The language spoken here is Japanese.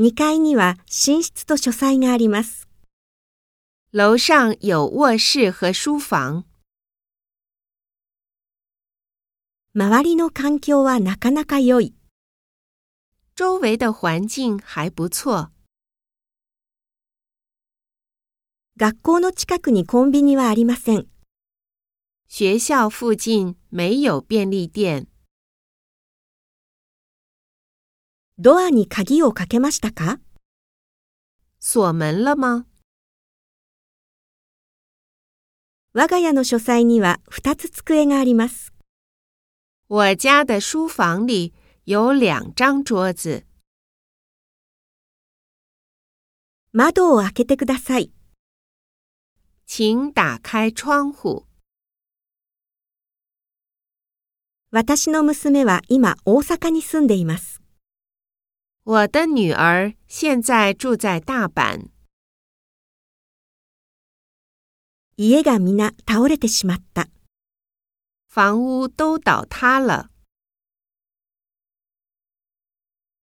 2階には寝室と書斎があります。楼上有卧室和书房。周りの環境はなかなか良い。周围的环境还不错。学校の近くにコンビニはありません。学校附近没有便利店。ドアに鍵をかけましたか？锁门了吗？我が家の書斎には2つ机があります。我家的书房里有两张桌子。窓を開けてください。请打开窗户。私の娘は今大阪に住んでいます。我的女儿现在住在大阪。家が皆倒れてしまった。房屋都倒塌了。